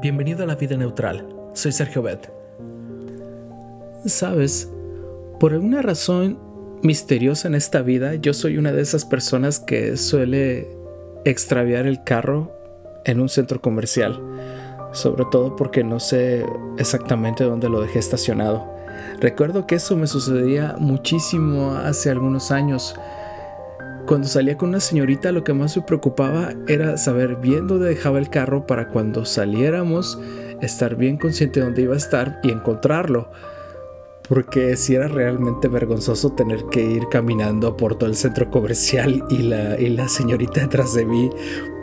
Bienvenido a la vida neutral. Soy Sergio Bet. Sabes, por alguna razón misteriosa en esta vida, yo soy una de esas personas que suele extraviar el carro en un centro comercial, sobre todo porque no sé exactamente dónde lo dejé estacionado. Recuerdo que eso me sucedía muchísimo hace algunos años cuando salía con una señorita lo que más me preocupaba era saber bien dónde dejaba el carro para cuando saliéramos estar bien consciente de dónde iba a estar y encontrarlo. Porque si era realmente vergonzoso tener que ir caminando por todo el centro comercial y la, y la señorita detrás de mí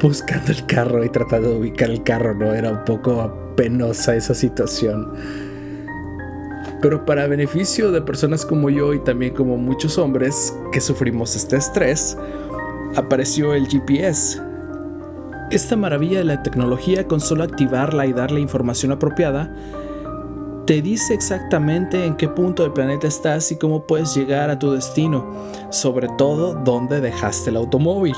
buscando el carro y tratando de ubicar el carro, ¿no? Era un poco penosa esa situación. Pero para beneficio de personas como yo y también como muchos hombres que sufrimos este estrés, apareció el GPS. Esta maravilla de la tecnología con solo activarla y darle información apropiada, te dice exactamente en qué punto del planeta estás y cómo puedes llegar a tu destino, sobre todo dónde dejaste el automóvil.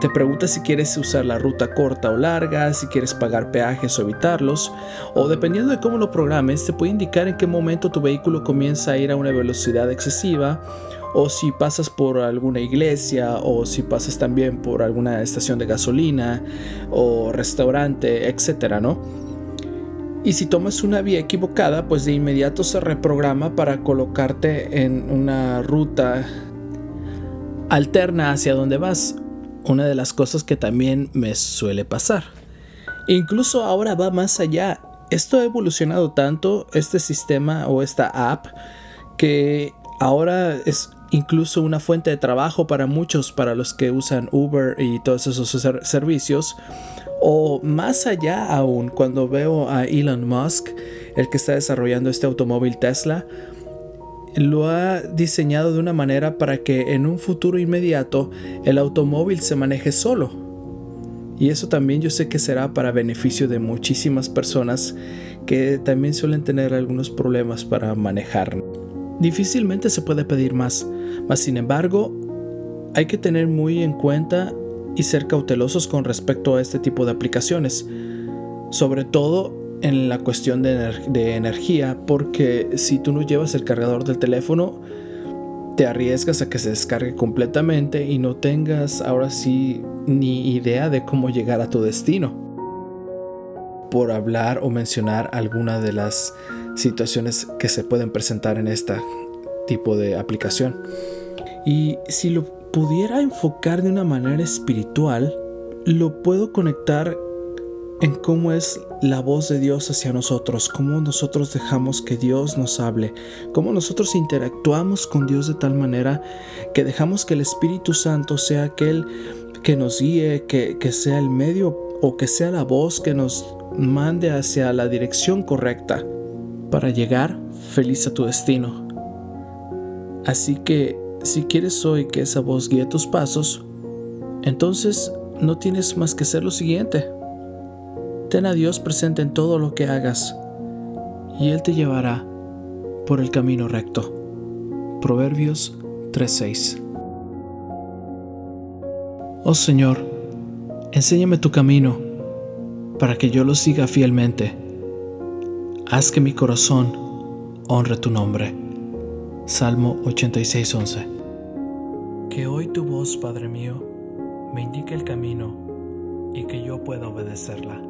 Te pregunta si quieres usar la ruta corta o larga, si quieres pagar peajes o evitarlos, o dependiendo de cómo lo programes, te puede indicar en qué momento tu vehículo comienza a ir a una velocidad excesiva, o si pasas por alguna iglesia, o si pasas también por alguna estación de gasolina, o restaurante, etcétera, ¿no? Y si tomas una vía equivocada, pues de inmediato se reprograma para colocarte en una ruta alterna hacia donde vas una de las cosas que también me suele pasar. Incluso ahora va más allá. Esto ha evolucionado tanto, este sistema o esta app, que ahora es incluso una fuente de trabajo para muchos, para los que usan Uber y todos esos servicios. O más allá aún, cuando veo a Elon Musk, el que está desarrollando este automóvil Tesla, lo ha diseñado de una manera para que en un futuro inmediato el automóvil se maneje solo. Y eso también yo sé que será para beneficio de muchísimas personas que también suelen tener algunos problemas para manejar. Difícilmente se puede pedir más, mas sin embargo hay que tener muy en cuenta y ser cautelosos con respecto a este tipo de aplicaciones, sobre todo en la cuestión de, energía porque si tú no llevas el cargador del teléfono te arriesgas a que se descargue completamente y no tengas ahora sí ni idea de cómo llegar a tu destino. Por hablar o mencionar alguna de las situaciones que se pueden presentar en este tipo de aplicación. Y si lo pudiera enfocar de una manera espiritual, lo puedo conectar en cómo es la voz de Dios hacia nosotros, cómo nosotros dejamos que Dios nos hable, cómo nosotros interactuamos con Dios de tal manera que dejamos que el Espíritu Santo sea aquel que nos guíe, que, que sea el medio o que sea la voz que nos mande hacia la dirección correcta para llegar feliz a tu destino. Así que si quieres hoy que esa voz guíe tus pasos, entonces no tienes más que hacer lo siguiente Ten a Dios presente en todo lo que hagas y Él te llevará por el camino recto. Proverbios 3:6 Oh Señor, enséñame tu camino para que yo lo siga fielmente. Haz que mi corazón honre tu nombre. Salmo 86:11 Que hoy tu voz, Padre mío, me indique el camino y que yo pueda obedecerla.